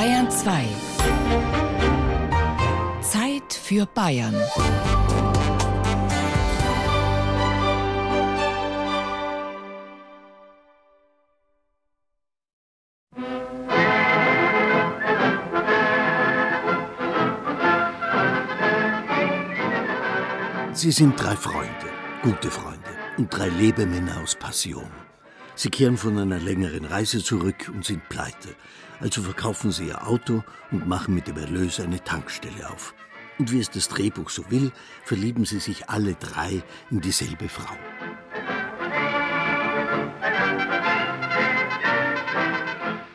Bayern 2. Zeit für Bayern. Sie sind drei Freunde, gute Freunde und drei Lebemänner aus Passion. Sie kehren von einer längeren Reise zurück und sind pleite. Also verkaufen sie ihr Auto und machen mit dem Erlös eine Tankstelle auf. Und wie es das Drehbuch so will, verlieben sie sich alle drei in dieselbe Frau.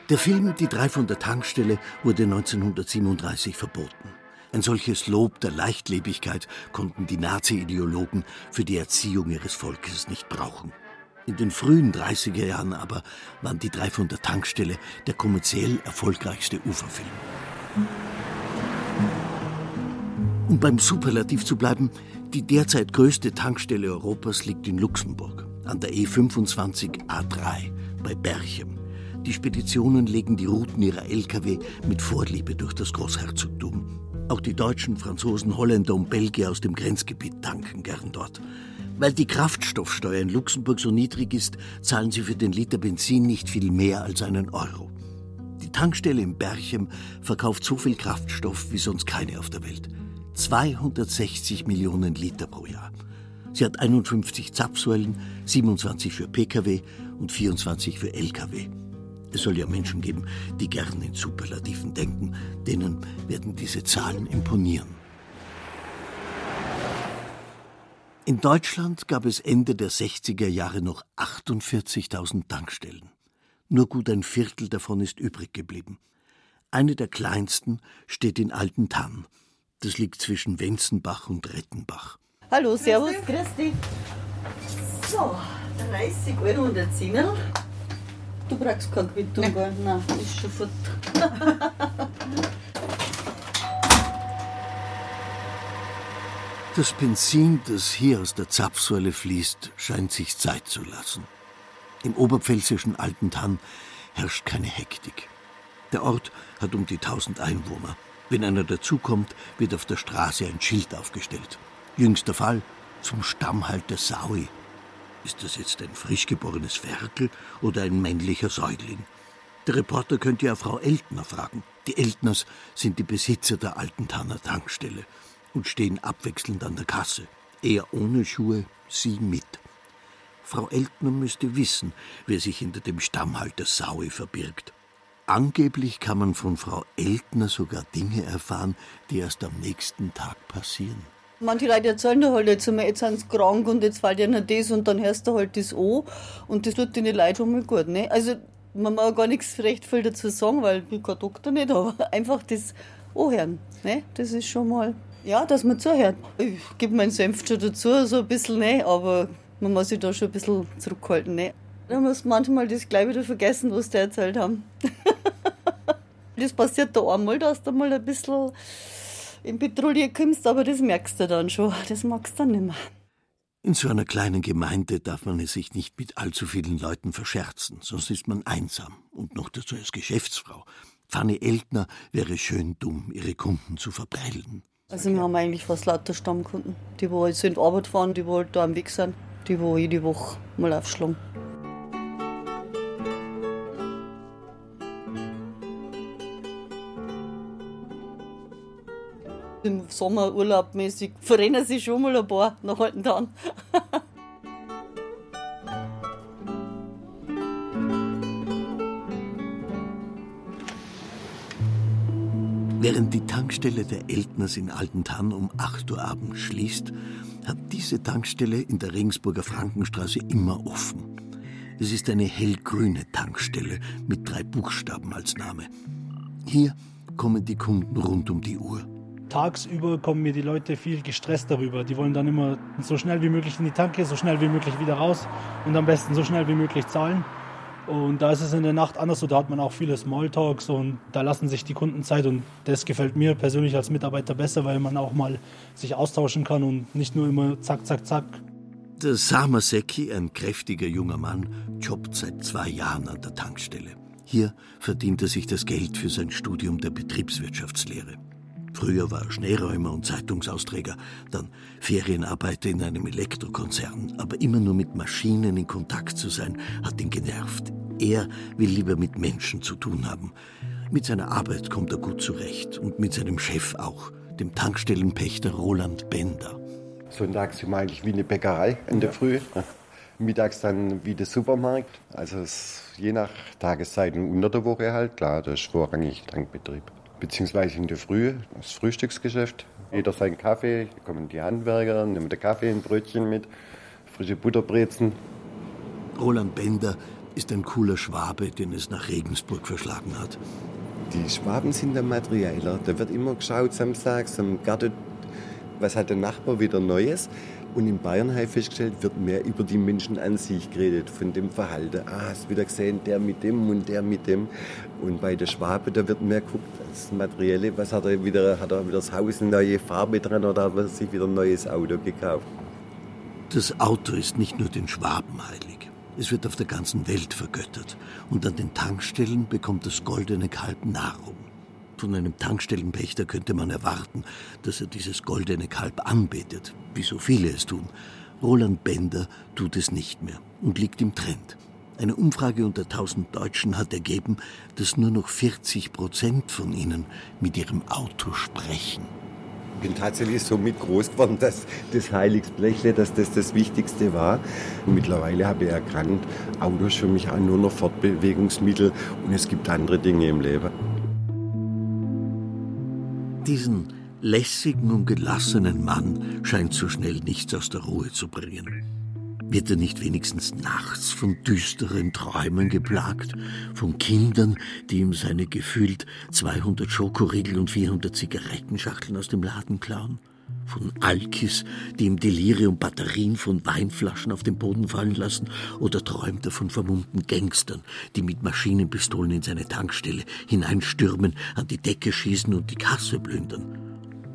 Der Film Die drei von der Tankstelle wurde 1937 verboten. Ein solches Lob der Leichtlebigkeit konnten die Nazi-Ideologen für die Erziehung ihres Volkes nicht brauchen. In den frühen 30er Jahren aber waren die drei von der Tankstelle der kommerziell erfolgreichste Uferfilm. Um beim Superlativ zu bleiben, die derzeit größte Tankstelle Europas liegt in Luxemburg, an der E25 A3 bei Berchem. Die Speditionen legen die Routen ihrer Lkw mit Vorliebe durch das Großherzogtum. Auch die Deutschen, Franzosen, Holländer und Belgier aus dem Grenzgebiet tanken gern dort. Weil die Kraftstoffsteuer in Luxemburg so niedrig ist, zahlen sie für den Liter Benzin nicht viel mehr als einen Euro. Die Tankstelle in Berchem verkauft so viel Kraftstoff wie sonst keine auf der Welt. 260 Millionen Liter pro Jahr. Sie hat 51 Zapfsäulen, 27 für Pkw und 24 für Lkw. Es soll ja Menschen geben, die gern in Superlativen denken. Denen werden diese Zahlen imponieren. In Deutschland gab es Ende der 60er Jahre noch 48.000 Tankstellen. Nur gut ein Viertel davon ist übrig geblieben. Eine der kleinsten steht in Altentann. Das liegt zwischen Wenzenbach und Rettenbach. Hallo, Servus, grüß dich. So, 30 Euro und ein Zehnerl. Du brauchst keine Quittung, gell? Nein, ist schon fort. Das Benzin, das hier aus der Zapfsäule fließt, scheint sich Zeit zu lassen. Im oberpfälzischen Altentann herrscht keine Hektik. Der Ort hat um die 1000 Einwohner. Wenn einer dazukommt, wird auf der Straße ein Schild aufgestellt. Jüngster Fall zum Stammhalter Saui. Ist das jetzt ein frisch geborenes Ferkel oder ein männlicher Säugling? Der Reporter könnte ja Frau Eltner fragen. Die Eltners sind die Besitzer der alten Tanner Tankstelle und stehen abwechselnd an der Kasse. Er ohne Schuhe, sie mit. Frau Eltner müsste wissen, wer sich hinter dem Stammhalter Saui verbirgt. Angeblich kann man von Frau Eltner sogar Dinge erfahren, die erst am nächsten Tag passieren. Manche Leute erzählen da halt jetzt einmal, jetzt sind sie krank und jetzt fällt ihnen das und dann hörst du halt das an und das tut den Leuten schon mal gut. Ne? Also man mag gar nichts recht viel dazu sagen, weil ich bin kein Doktor nicht, aber einfach das anhören. Ne? Das ist schon mal, ja, dass man zuhört. Ich gebe meinen Senf schon dazu, so ein bisschen, ne? aber man muss sich da schon ein bisschen zurückhalten. Ne? Da muss manchmal das gleich wieder vergessen, was die erzählt haben. das passiert da einmal, dass du mal ein bisschen in Patrouille kommst, aber das merkst du dann schon. Das magst du dann nicht mehr. In so einer kleinen Gemeinde darf man es sich nicht mit allzu vielen Leuten verscherzen, sonst ist man einsam und noch dazu als Geschäftsfrau. Fanny Eltner wäre schön dumm, ihre Kunden zu verprellen. Also wir haben eigentlich fast lauter Stammkunden, die wo jetzt in die Arbeit fahren, die wo halt da am Weg sind, die wo jede Woche mal aufschlagen. Im Sommerurlaub mäßig verrennen sich schon mal ein paar nach alten Tagen. Während die Tankstelle der Eltners in Altentann um 8 Uhr abends schließt, hat diese Tankstelle in der Regensburger Frankenstraße immer offen. Es ist eine hellgrüne Tankstelle mit drei Buchstaben als Name. Hier kommen die Kunden rund um die Uhr tagsüber kommen mir die Leute viel gestresst darüber. Die wollen dann immer so schnell wie möglich in die Tanke, so schnell wie möglich wieder raus und am besten so schnell wie möglich zahlen. Und da ist es in der Nacht anders so, da hat man auch viele Smalltalks und da lassen sich die Kunden Zeit und das gefällt mir persönlich als Mitarbeiter besser, weil man auch mal sich austauschen kann und nicht nur immer zack, zack, zack. Der Samaseki, ein kräftiger junger Mann, jobbt seit zwei Jahren an der Tankstelle. Hier verdient er sich das Geld für sein Studium der Betriebswirtschaftslehre. Früher war er Schneeräumer und Zeitungsausträger, dann Ferienarbeiter in einem Elektrokonzern. Aber immer nur mit Maschinen in Kontakt zu sein, hat ihn genervt. Er will lieber mit Menschen zu tun haben. Mit seiner Arbeit kommt er gut zurecht und mit seinem Chef auch, dem Tankstellenpächter Roland Bender. Sonntags wir eigentlich wie eine Bäckerei in der Früh. Mittags dann wie der Supermarkt. Also je nach Tageszeit und unter der Woche halt, klar, das ist vorrangig Tankbetrieb beziehungsweise in der Früh, das Frühstücksgeschäft. Jeder seinen Kaffee, da kommen die Handwerker, nehmen den Kaffee, ein Brötchen mit, frische Butterbrezen. Roland Bender ist ein cooler Schwabe, den es nach Regensburg verschlagen hat. Die Schwaben sind der Materialer. Da wird immer geschaut samstags am Garten, was hat der Nachbar wieder Neues. Und in Bayern habe ich festgestellt, wird mehr über die Menschen an sich geredet, von dem Verhalten. Ah, hast du wieder gesehen, der mit dem und der mit dem. Und bei der Schwabe, da wird mehr geguckt, das Materielle, was hat er wieder, hat er wieder das Haus eine neue Farbe dran oder hat er sich wieder ein neues Auto gekauft. Das Auto ist nicht nur den Schwaben heilig. Es wird auf der ganzen Welt vergöttert. Und an den Tankstellen bekommt das goldene Kalb Nahrung. Von einem Tankstellenpächter könnte man erwarten, dass er dieses goldene Kalb anbetet, wie so viele es tun. Roland Bender tut es nicht mehr und liegt im Trend. Eine Umfrage unter 1000 Deutschen hat ergeben, dass nur noch 40 Prozent von ihnen mit ihrem Auto sprechen. Ich bin tatsächlich so mit groß geworden, dass das Heiligsblechle, dass das das Wichtigste war. Mittlerweile habe ich erkannt, Auto ist für mich auch nur noch Fortbewegungsmittel und es gibt andere Dinge im Leben. Diesen lässigen und gelassenen Mann scheint so schnell nichts aus der Ruhe zu bringen. Wird er nicht wenigstens nachts von düsteren Träumen geplagt? Von Kindern, die ihm seine gefühlt 200 Schokoriegel und 400 Zigarettenschachteln aus dem Laden klauen? Von Alkis, die im Delirium Batterien von Weinflaschen auf den Boden fallen lassen, oder träumt er von vermummten Gangstern, die mit Maschinenpistolen in seine Tankstelle hineinstürmen, an die Decke schießen und die Kasse plündern?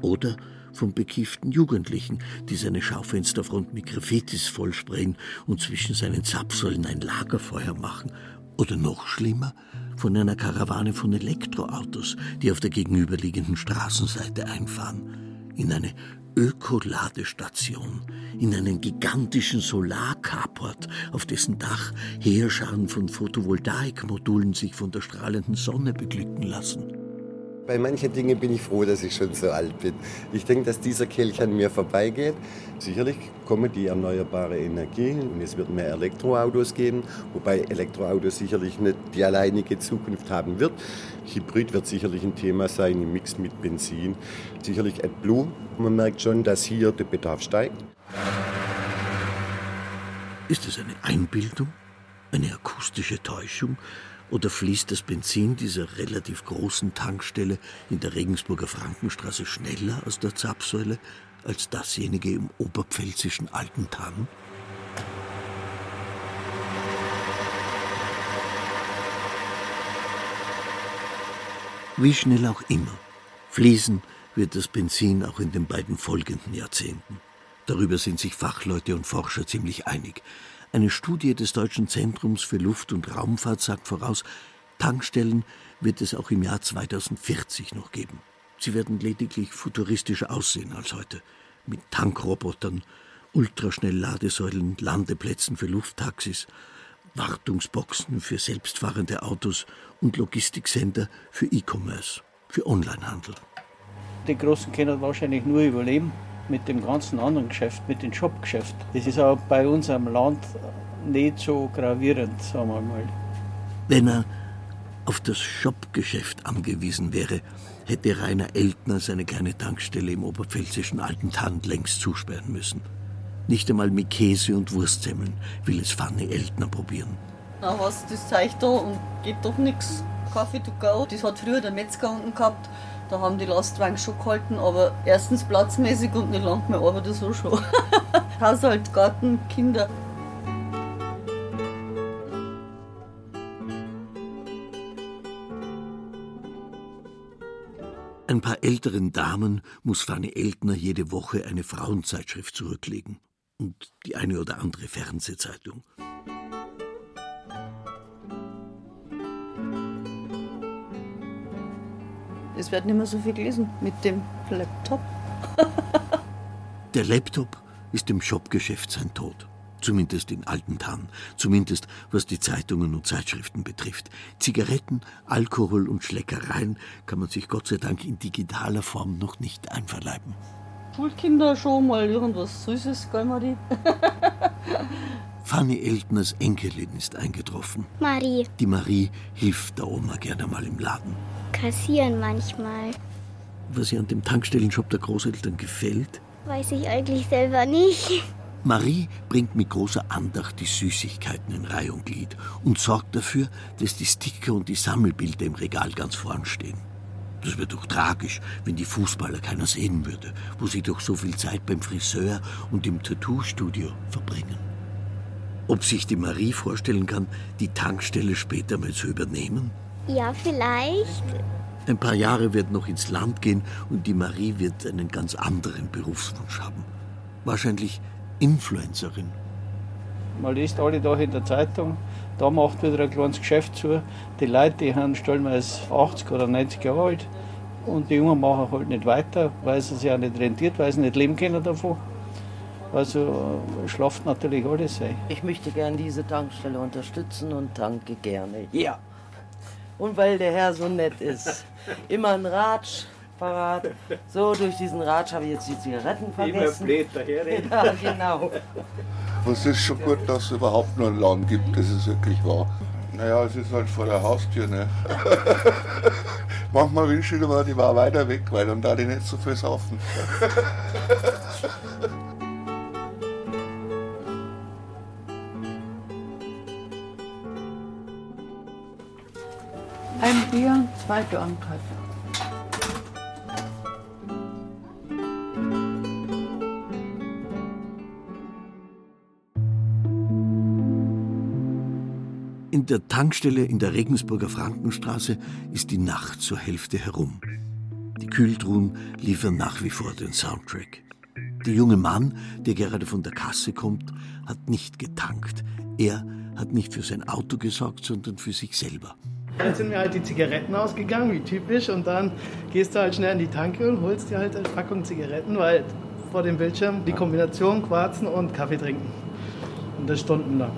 Oder von bekifften Jugendlichen, die seine Schaufensterfront mit Graffitis vollsprayen und zwischen seinen Zapfsäulen ein Lagerfeuer machen? Oder noch schlimmer, von einer Karawane von Elektroautos, die auf der gegenüberliegenden Straßenseite einfahren, in eine Ökoladestation in einen gigantischen Solarcarport, auf dessen Dach Heerscharen von Photovoltaikmodulen sich von der strahlenden Sonne beglücken lassen. Bei manchen Dingen bin ich froh, dass ich schon so alt bin. Ich denke, dass dieser Kelch an mir vorbeigeht. Sicherlich kommen die erneuerbare Energie und es wird mehr Elektroautos geben, wobei Elektroautos sicherlich nicht die alleinige Zukunft haben wird. Hybrid wird sicherlich ein Thema sein im Mix mit Benzin. Sicherlich AdBlue. Man merkt schon, dass hier der Bedarf steigt. Ist es eine Einbildung? Eine akustische Täuschung? Oder fließt das Benzin dieser relativ großen Tankstelle in der Regensburger Frankenstraße schneller aus der Zapfsäule als dasjenige im oberpfälzischen Altentann? Wie schnell auch immer, fließen wird das Benzin auch in den beiden folgenden Jahrzehnten. Darüber sind sich Fachleute und Forscher ziemlich einig. Eine Studie des Deutschen Zentrums für Luft- und Raumfahrt sagt voraus, Tankstellen wird es auch im Jahr 2040 noch geben. Sie werden lediglich futuristischer aussehen als heute, mit Tankrobotern, Ultraschnellladesäulen, Landeplätzen für Lufttaxis, Wartungsboxen für selbstfahrende Autos und Logistiksender für E-Commerce, für Onlinehandel. Die Großen können wahrscheinlich nur überleben, mit dem ganzen anderen Geschäft, mit dem Shopgeschäft. Das ist auch bei uns am Land nicht so gravierend, sagen wir mal. Wenn er auf das Shopgeschäft angewiesen wäre, hätte Rainer Eltner seine kleine Tankstelle im oberpfälzischen Altentann längst zusperren müssen. Nicht einmal mit Käse und Wurstsemmeln will es Fanny Eltner probieren. Na was, das zeigt da und geht doch nichts. Kaffee to go, das hat früher der Metzger unten gehabt. Da haben die Lastwagen schon gehalten, aber erstens platzmäßig und nicht lang mehr arbeite so schon. Haushalt, Garten, Kinder. Ein paar älteren Damen muss Fanny Eltner jede Woche eine Frauenzeitschrift zurücklegen und die eine oder andere Fernsehzeitung. Es wird nicht mehr so viel gelesen mit dem Laptop. Der Laptop ist im Shopgeschäft sein Tod. Zumindest in alten Tannen. Zumindest was die Zeitungen und Zeitschriften betrifft. Zigaretten, Alkohol und Schleckereien kann man sich Gott sei Dank in digitaler Form noch nicht einverleiben. Schulkinder schon mal irgendwas Süßes, gell, Marie? Fanny Eltners Enkelin ist eingetroffen. Marie. Die Marie hilft der Oma gerne mal im Laden. Kassieren manchmal. Was ihr an dem Tankstellenshop der Großeltern gefällt? Weiß ich eigentlich selber nicht. Marie bringt mit großer Andacht die Süßigkeiten in Reihe und Glied und sorgt dafür, dass die Sticker und die Sammelbilder im Regal ganz vorn stehen. Das wäre doch tragisch, wenn die Fußballer keiner sehen würde, wo sie doch so viel Zeit beim Friseur und im Tattoo-Studio verbringen. Ob sich die Marie vorstellen kann, die Tankstelle später mal zu übernehmen? Ja, vielleicht. Ein paar Jahre wird noch ins Land gehen und die Marie wird einen ganz anderen Berufswunsch haben. Wahrscheinlich Influencerin. Man liest alle Tage in der Zeitung, da macht wieder ein kleines Geschäft zu. Die Leute, die haben stellenweise 80 oder 90 Jahre alt und die Jungen machen halt nicht weiter, weil es sich auch nicht rentiert, weil sie nicht leben können davon. Also schlaft natürlich alles ein. Ich möchte gern diese Tankstelle unterstützen und danke gerne. Ja. Und weil der Herr so nett ist. Immer ein Ratsch parat. So, durch diesen Ratsch habe ich jetzt die Zigaretten vergessen. blöd daherreden. Ja, genau. Es ist schon gut, dass es überhaupt nur einen Laden gibt, das ist wirklich wahr. Naja, es ist halt vor der Haustür, ne? Manchmal wünsche ich mir, die war weiter weg, weil dann da die nicht so viel saufen. Ein Bier, zwei Dornkreuz. In der Tankstelle in der Regensburger Frankenstraße ist die Nacht zur Hälfte herum. Die Kühltruhen liefern nach wie vor den Soundtrack. Der junge Mann, der gerade von der Kasse kommt, hat nicht getankt. Er hat nicht für sein Auto gesorgt, sondern für sich selber. Dann sind mir halt die Zigaretten ausgegangen, wie typisch. Und dann gehst du halt schnell in die Tanke und holst dir halt eine Packung Zigaretten, weil vor dem Bildschirm die Kombination Quarzen und Kaffee trinken. Und das stundenlang.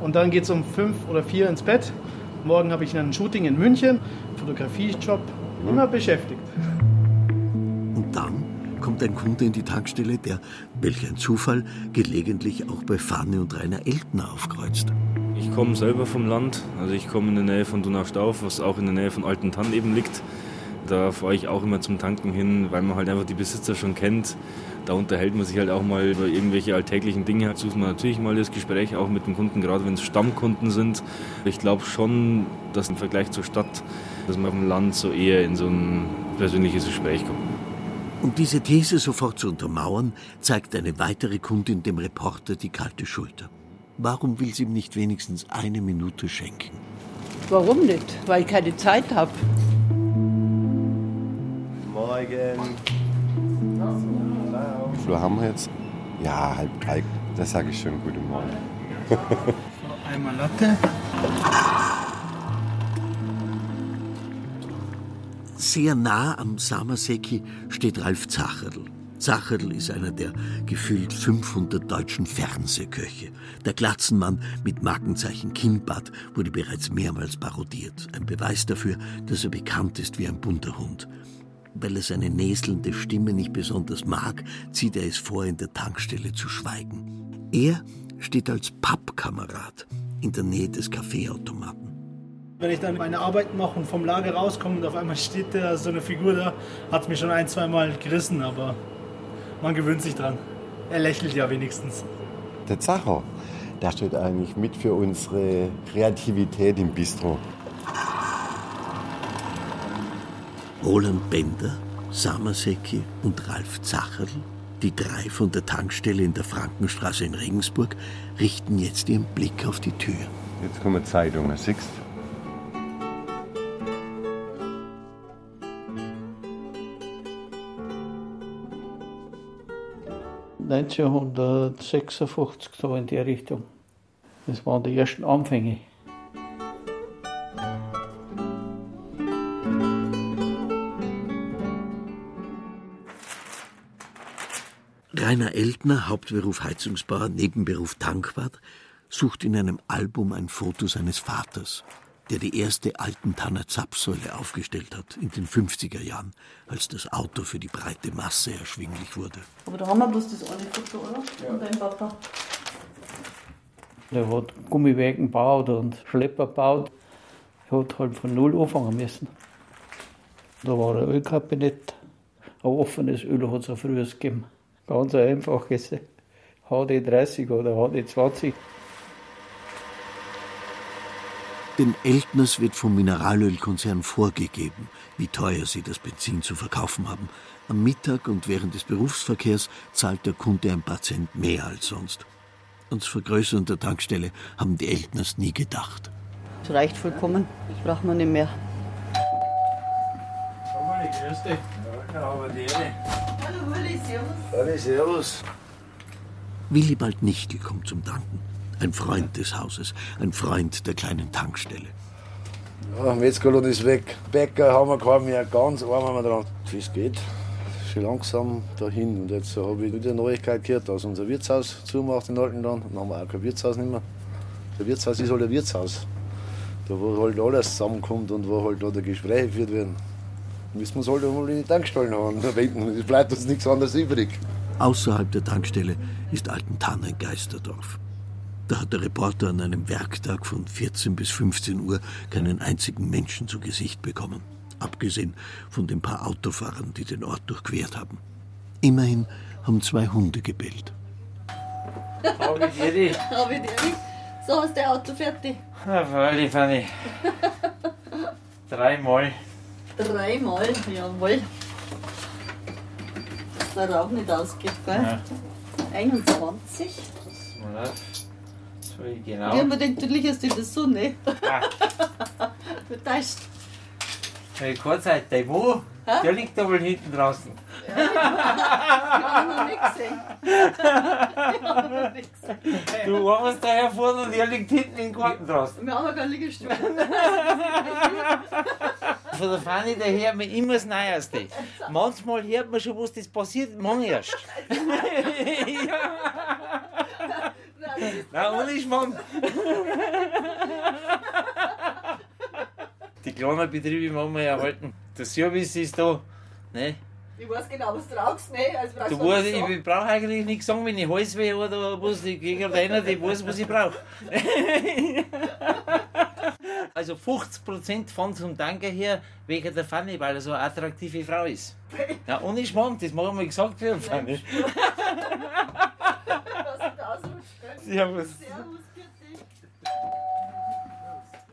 Und dann geht es um fünf oder vier ins Bett. Morgen habe ich ein Shooting in München, Fotografiejob, immer beschäftigt. Und dann kommt ein Kunde in die Tankstelle, der, welch ein Zufall, gelegentlich auch bei Fanny und Rainer Eltner aufkreuzt. Ich komme selber vom Land, also ich komme in der Nähe von Donaustauf, was auch in der Nähe von Altentann eben liegt. Da fahre ich auch immer zum Tanken hin, weil man halt einfach die Besitzer schon kennt. Da unterhält man sich halt auch mal über irgendwelche alltäglichen Dinge. Sucht man natürlich mal das Gespräch auch mit dem Kunden, gerade wenn es Stammkunden sind. Ich glaube schon, dass im Vergleich zur Stadt, dass man auf Land so eher in so ein persönliches Gespräch kommt. Um diese These sofort zu untermauern, zeigt eine weitere Kundin dem Reporter die kalte Schulter. Warum will sie ihm nicht wenigstens eine Minute schenken? Warum nicht? Weil ich keine Zeit habe. Morgen. Wie viel haben wir jetzt? Ja, halb drei. Das sage ich schon. Guten Morgen. Einmal Latte. Sehr nah am Samaseki steht Ralf Zacherl. Zacherl ist einer der gefühlt 500 deutschen Fernsehköche. Der Glatzenmann mit Markenzeichen Kinnbart wurde bereits mehrmals parodiert. Ein Beweis dafür, dass er bekannt ist wie ein bunter Hund. Weil er seine näselnde Stimme nicht besonders mag, zieht er es vor, in der Tankstelle zu schweigen. Er steht als Pappkamerad in der Nähe des Kaffeeautomaten. Wenn ich dann meine Arbeit mache und vom Lager rauskomme und auf einmal steht da so eine Figur da, hat es mich schon ein, zwei Mal gerissen, aber man gewöhnt sich dran. Er lächelt ja wenigstens. Der Zacher, der steht eigentlich mit für unsere Kreativität im Bistro. Roland Bender, Samaseki und Ralf Zacherl, die drei von der Tankstelle in der Frankenstraße in Regensburg, richten jetzt ihren Blick auf die Tür. Jetzt kommen Zeitungen, siehst du? 1956, so in der Richtung. Das waren die ersten Anfänge. Rainer Eltner, Hauptberuf Heizungsbauer, Nebenberuf Tankwart, sucht in einem Album ein Foto seines Vaters der die erste Altentanner Zapfsäule aufgestellt hat in den 50er Jahren, als das Auto für die breite Masse erschwinglich wurde. Aber da haben wir bloß das eine Foto, oder? Von deinem Papa. Der hat Gummiwägen gebaut und Schlepper gebaut. Er hat halt von Null anfangen müssen. Da war ein Ölkabinett. Ein offenes Öl hat es auch früher gegeben. Ganz ein einfaches HD30 oder HD20. Den Eltners wird vom Mineralölkonzern vorgegeben, wie teuer sie das Benzin zu verkaufen haben. Am Mittag und während des Berufsverkehrs zahlt der Kunde ein paar Cent mehr als sonst. Ans Vergrößern der Tankstelle haben die Eltners nie gedacht. Das reicht vollkommen. Das braucht man nicht mehr. Die Hallo Willi, servus. Hallo, servus. Willibald Nichtel kommt zum Danken. Ein Freund des Hauses, ein Freund der kleinen Tankstelle. Ja, Metzgerlohn ist weg. Bäcker haben wir keinen mehr. Ganz arm haben wir dran. Wie es geht, schon langsam dahin. Und jetzt habe ich wieder Neuigkeit gehört, dass unser Wirtshaus zumacht in Altenland. Dann haben wir auch kein Wirtshaus nicht mehr. Der Wirtshaus ist halt ein Wirtshaus. Da wo halt alles zusammenkommt und wo halt die Gespräche geführt werden. Müssen wir es halt einmal in die Tankstellen haben. Es bleibt uns nichts anderes übrig. Außerhalb der Tankstelle ist Altentann ein Geisterdorf. Da hat der Reporter an einem Werktag von 14 bis 15 Uhr keinen einzigen Menschen zu Gesicht bekommen. Abgesehen von den paar Autofahrern, die den Ort durchquert haben. Immerhin haben zwei Hunde gebellt. Habe ich dir Habe ich dir So hast du Auto fertig. Na, freilich, Fanny. Dreimal. Dreimal, jawohl. Dass der Rauch nicht ausgeht, gell? Ja. 21. Genau. Hab mir gedacht, du liegst in der Sonne. Ah. Vertäuscht. Hey, Kurzzeit, der wo? Hä? Der liegt da wohl hinten draußen. Ich hab noch nicht gesehen. Ich hab noch nicht gesehen. Du warst daher vorne und der liegt hinten im Garten draußen. Wir haben ja keinen Liegestuhl. Von der Fanny, der hört mir immer das Neueste. Manchmal hört man schon, was das passiert, morgen erst. Na, ohne Schmarrn. Die kleinen Betriebe machen wir erhalten. Der Service ist da. Ne? Ich weiß genau, was du rauchst, ne? Also brauchst Du weißt, ich brauche eigentlich nichts sagen, wenn ich Halsweh oder was, ich gehe gerade einer, der weiß, was ich brauche. Also 50% von zum Danke her wegen der Fanny, weil er so eine attraktive Frau ist. Ja, ohne Schmarrn, das machen wir gesagt die Fanny. Servus.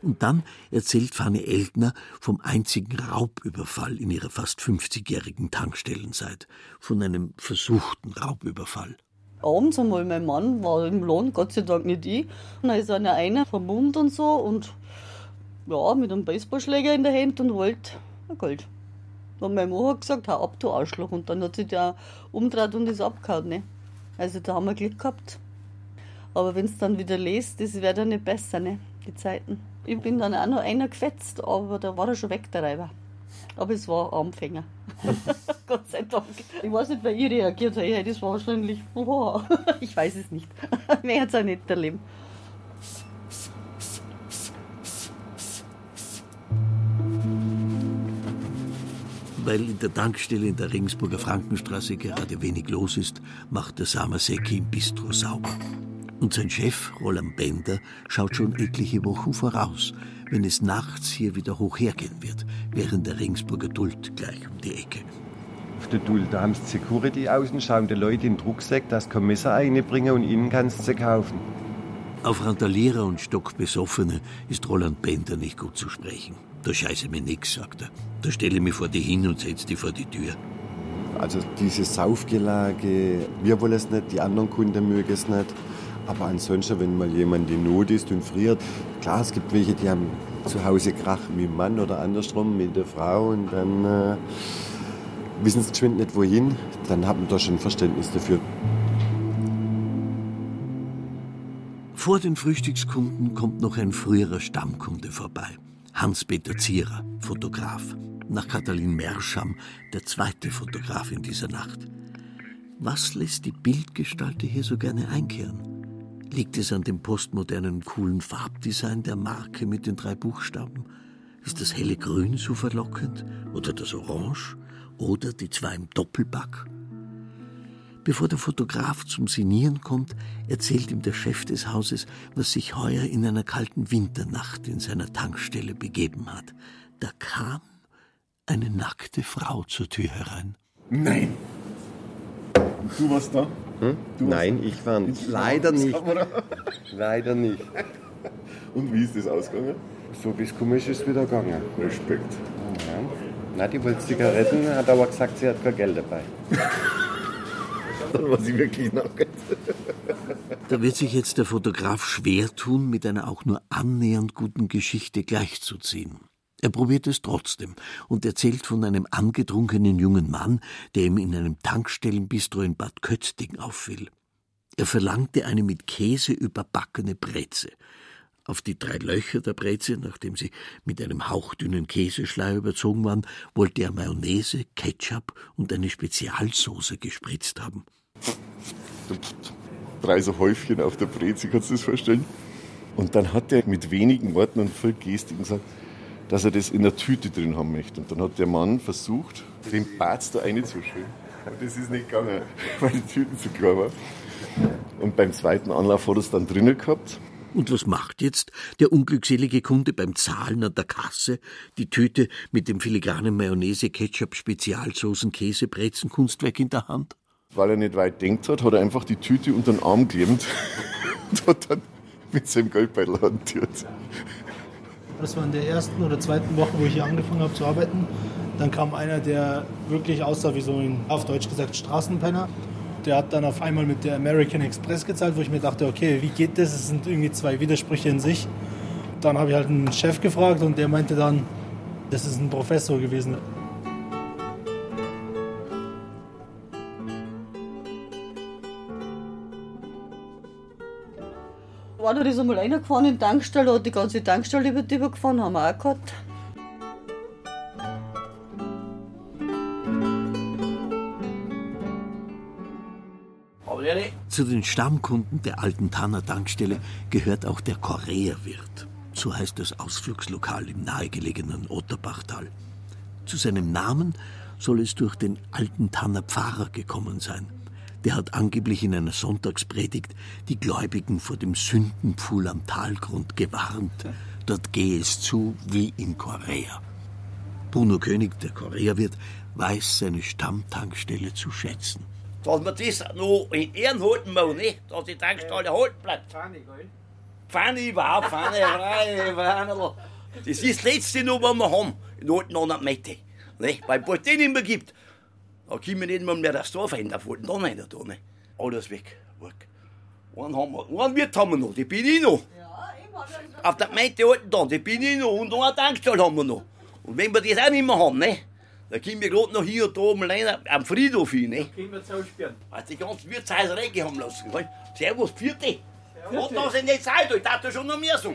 Und dann erzählt Fanny Eltner vom einzigen Raubüberfall in ihrer fast 50-jährigen Tankstellenzeit. Von einem versuchten Raubüberfall. Abends einmal, mein Mann war im Lohn, Gott sei Dank nicht ich. Und da ist einer, einer vermummt und so und ja, mit einem Baseballschläger in der Hand und wollte ein Geld. Und mein Mann hat gesagt, hau ab, du Arschloch. Und dann hat sich der umgedreht und ist abgehauen. Ne? Also da haben wir Glück gehabt. Aber wenn es dann wieder lest, das wäre dann nicht besser, ne? die Zeiten. Ich bin dann auch noch einer gefetzt, aber da war er schon weg, der Reiber. Aber es war ein Anfänger. Gott sei Dank. Ich weiß nicht, wie ich reagiert habe. Ich hätte es wahrscheinlich. Ich weiß es nicht. Mehr hat es auch nicht erlebt. Weil in der Tankstelle in der Regensburger Frankenstraße gerade wenig los ist, macht der Samaseki im Bistro sauber. Und sein Chef, Roland Bender, schaut schon etliche Wochen voraus, wenn es nachts hier wieder hoch hergehen wird, während der Regensburger Duld gleich um die Ecke. Auf der Duld, da haben sie Security außen, schauen die Leute in den Rucksack, dass kein Messer reinbringen und innen kannst du sie kaufen. Auf Randalierer und Stockbesoffene ist Roland Bender nicht gut zu sprechen. Da scheiße mir nix, sagt er. Da stelle ich mich vor die hin und setze die vor die Tür. Also dieses Saufgelage, wir wollen es nicht, die anderen Kunden mögen es nicht. Aber ansonsten, wenn mal jemand in Not ist und friert, klar, es gibt welche, die haben zu Hause Krach mit dem Mann oder andersrum mit der Frau und dann äh, wissen sie geschwind nicht wohin, dann haben wir da schon Verständnis dafür. Vor den Frühstückskunden kommt noch ein früherer Stammkunde vorbei. Hans-Peter Zierer, Fotograf. Nach Katalin Merscham, der zweite Fotograf in dieser Nacht. Was lässt die Bildgestalter hier so gerne einkehren? Liegt es an dem postmodernen coolen Farbdesign der Marke mit den drei Buchstaben? Ist das helle Grün so verlockend? Oder das Orange? Oder die zwei im Doppelback? Bevor der Fotograf zum Sinieren kommt, erzählt ihm der Chef des Hauses, was sich heuer in einer kalten Winternacht in seiner Tankstelle begeben hat. Da kam eine nackte Frau zur Tür herein. Nein. Du warst da? Hm? Du Nein, ich war nicht. Leider nicht. Leider nicht. Und wie ist das ausgegangen? So bis komisch ist wieder gegangen. Respekt. Ja. Na, die wollte Zigaretten, hat aber gesagt, sie hat kein Geld dabei. Dann war sie wirklich nackt. Da wird sich jetzt der Fotograf schwer tun, mit einer auch nur annähernd guten Geschichte gleichzuziehen. Er probiert es trotzdem und erzählt von einem angetrunkenen jungen Mann, der ihm in einem Tankstellenbistro in Bad Kötting auffiel. Er verlangte eine mit Käse überbackene Breze. Auf die drei Löcher der Breze, nachdem sie mit einem hauchdünnen Käseschleier überzogen waren, wollte er Mayonnaise, Ketchup und eine Spezialsoße gespritzt haben. Drei so Häufchen auf der Breze, kannst du das vorstellen? Und dann hat er mit wenigen Worten und voll Gestik gesagt, dass er das in der Tüte drin haben möchte. Und dann hat der Mann versucht, den Bart da reinzuschütten. Aber das ist nicht gegangen, weil die Tüte zu klar war. Und beim zweiten Anlauf hat er es dann drinnen gehabt. Und was macht jetzt der unglückselige Kunde beim Zahlen an der Kasse? Die Tüte mit dem filigranen Mayonnaise, Ketchup, Spezialsoßen, Käse, Brezen, Kunstwerk in der Hand? Weil er nicht weit denkt hat, hat er einfach die Tüte unter den Arm geklemmt und hat dann mit seinem Geldbeutel hantiert. Das war in der ersten oder zweiten Woche, wo ich hier angefangen habe zu arbeiten. Dann kam einer, der wirklich aussah wie so ein, auf Deutsch gesagt, Straßenpenner. Der hat dann auf einmal mit der American Express gezahlt, wo ich mir dachte, okay, wie geht das? Es sind irgendwie zwei Widersprüche in sich. Dann habe ich halt einen Chef gefragt und der meinte dann, das ist ein Professor gewesen. War da das einmal reingefahren in die Tankstelle, hat die ganze Tankstelle über die übergefahren, haben wir auch gehabt. Zu den Stammkunden der alten Tanner Tankstelle gehört auch der Koreawirt. So heißt das Ausflugslokal im nahegelegenen Otterbachtal. Zu seinem Namen soll es durch den alten Tanner Pfarrer gekommen sein. Der hat angeblich in einer Sonntagspredigt die Gläubigen vor dem Sündenpfuhl am Talgrund gewarnt. Dort gehe es zu wie in Korea. Bruno König, der Koreawirt, weiß seine Stammtankstelle zu schätzen. dass man das noch in Ehren halten muss, nicht? dass die Tankstelle halten bleibt. Pfanne überhaupt, Pfanne, frei, Pfanne. Das ist das Letzte noch, was wir haben, in alten anderen Mitte. Nicht? Weil bald den nicht mehr gibt, da können wir nicht mal mehr das Dorf ändern, wollten dann einer da. Nicht? Alles weg, weg. Einen, haben wir, einen Wirt haben wir noch, die bin ich noch. Auf der Mitte alten dann, die bin ich noch. Und noch eine Tankstelle haben wir noch. Und wenn wir das auch nicht mehr haben, ne? dann können wir gerade noch hier und da oben alleine am Friedhof hin. Ne? Können wir zusperren. Weil die ganzen Wirtshäuser Regge haben lassen. Weißt? Servus, vierte. Und da sind jetzt Zeit, ich dachte schon noch mehr so.